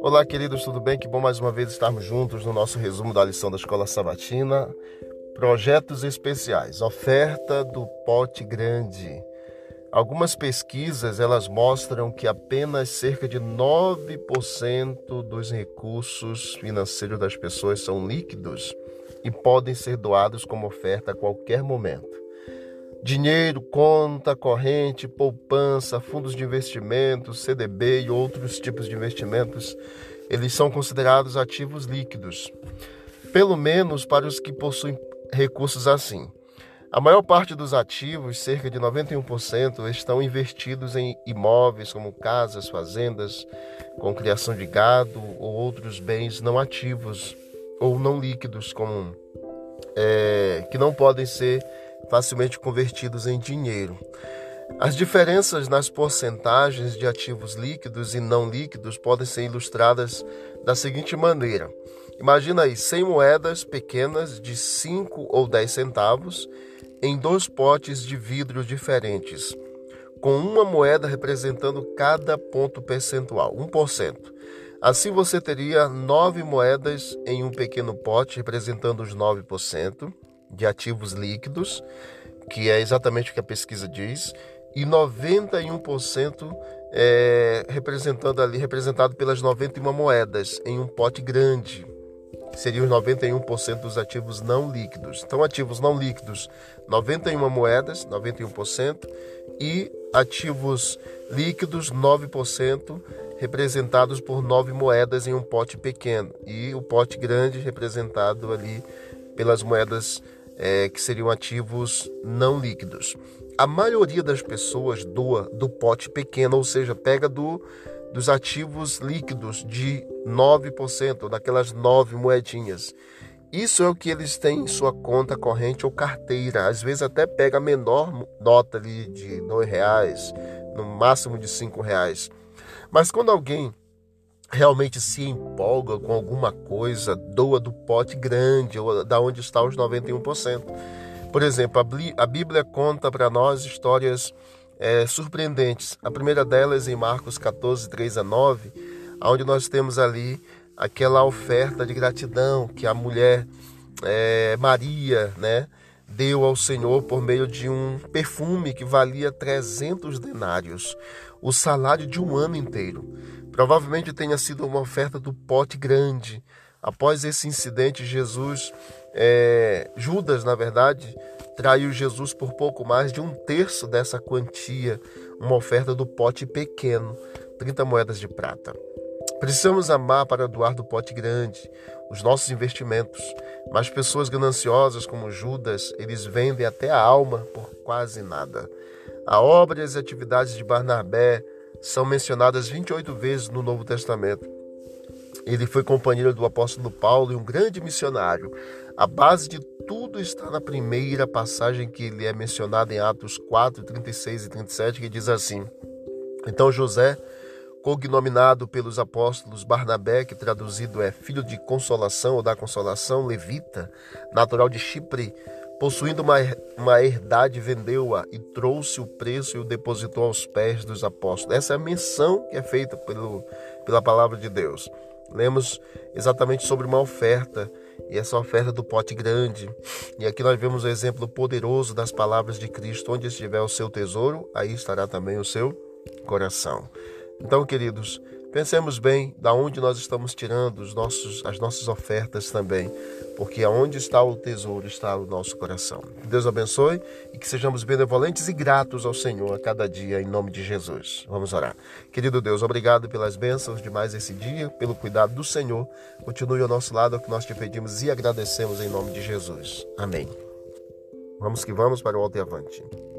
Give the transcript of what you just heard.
Olá, queridos, tudo bem? Que bom mais uma vez estarmos juntos no nosso resumo da lição da Escola Sabatina. Projetos especiais, oferta do pote grande. Algumas pesquisas elas mostram que apenas cerca de 9% dos recursos financeiros das pessoas são líquidos e podem ser doados como oferta a qualquer momento. Dinheiro, conta corrente, poupança, fundos de investimentos, CDB e outros tipos de investimentos, eles são considerados ativos líquidos, pelo menos para os que possuem recursos assim. A maior parte dos ativos, cerca de 91%, estão investidos em imóveis como casas, fazendas, com criação de gado ou outros bens não ativos ou não líquidos, como é, que não podem ser facilmente convertidos em dinheiro. As diferenças nas porcentagens de ativos líquidos e não líquidos podem ser ilustradas da seguinte maneira: imagina aí 100 moedas pequenas de 5 ou 10 centavos em dois potes de vidro diferentes, com uma moeda representando cada ponto percentual, 1%. Assim você teria nove moedas em um pequeno pote representando os 9% de ativos líquidos, que é exatamente o que a pesquisa diz, e 91% é, representando ali, representado pelas 91 moedas em um pote grande, seriam os 91% dos ativos não líquidos. Então, ativos não líquidos, 91 moedas, 91%, e ativos líquidos, 9%, representados por nove moedas em um pote pequeno, e o pote grande representado ali pelas moedas é, que seriam ativos não líquidos. A maioria das pessoas doa do pote pequeno, ou seja, pega do, dos ativos líquidos de 9%, daquelas nove moedinhas. Isso é o que eles têm em sua conta corrente ou carteira. Às vezes até pega a menor nota ali de dois reais, no máximo de cinco reais. Mas quando alguém realmente se empolga com alguma coisa, doa do pote grande, ou da onde está os 91%. Por exemplo, a Bíblia conta para nós histórias é, surpreendentes. A primeira delas em Marcos 14, 3 a 9, onde nós temos ali aquela oferta de gratidão que a mulher é, Maria, né, deu ao Senhor por meio de um perfume que valia 300 denários, o salário de um ano inteiro. Provavelmente tenha sido uma oferta do pote grande. Após esse incidente, Jesus, é, Judas, na verdade, traiu Jesus por pouco mais de um terço dessa quantia, uma oferta do pote pequeno, 30 moedas de prata. Precisamos amar para doar do pote grande os nossos investimentos, mas pessoas gananciosas como Judas, eles vendem até a alma por quase nada. A obra e as atividades de Barnabé são mencionadas 28 vezes no Novo Testamento. Ele foi companheiro do apóstolo Paulo e um grande missionário. A base de tudo está na primeira passagem que ele é mencionado em Atos 4, 36 e 37, que diz assim: Então José, cognominado pelos apóstolos Barnabé, que traduzido é filho de consolação ou da consolação, levita, natural de Chipre, Possuindo uma, uma herdade, vendeu-a e trouxe o preço e o depositou aos pés dos apóstolos. Essa é a menção que é feita pelo, pela palavra de Deus. Lemos exatamente sobre uma oferta, e essa oferta do pote grande. E aqui nós vemos o exemplo poderoso das palavras de Cristo: onde estiver o seu tesouro, aí estará também o seu coração. Então, queridos, Pensemos bem da onde nós estamos tirando os nossos, as nossas ofertas também, porque aonde está o tesouro está o nosso coração. Deus abençoe e que sejamos benevolentes e gratos ao Senhor a cada dia, em nome de Jesus. Vamos orar. Querido Deus, obrigado pelas bênçãos de mais esse dia, pelo cuidado do Senhor. Continue ao nosso lado, é o que nós te pedimos e agradecemos em nome de Jesus. Amém. Vamos que vamos para o alto e avante.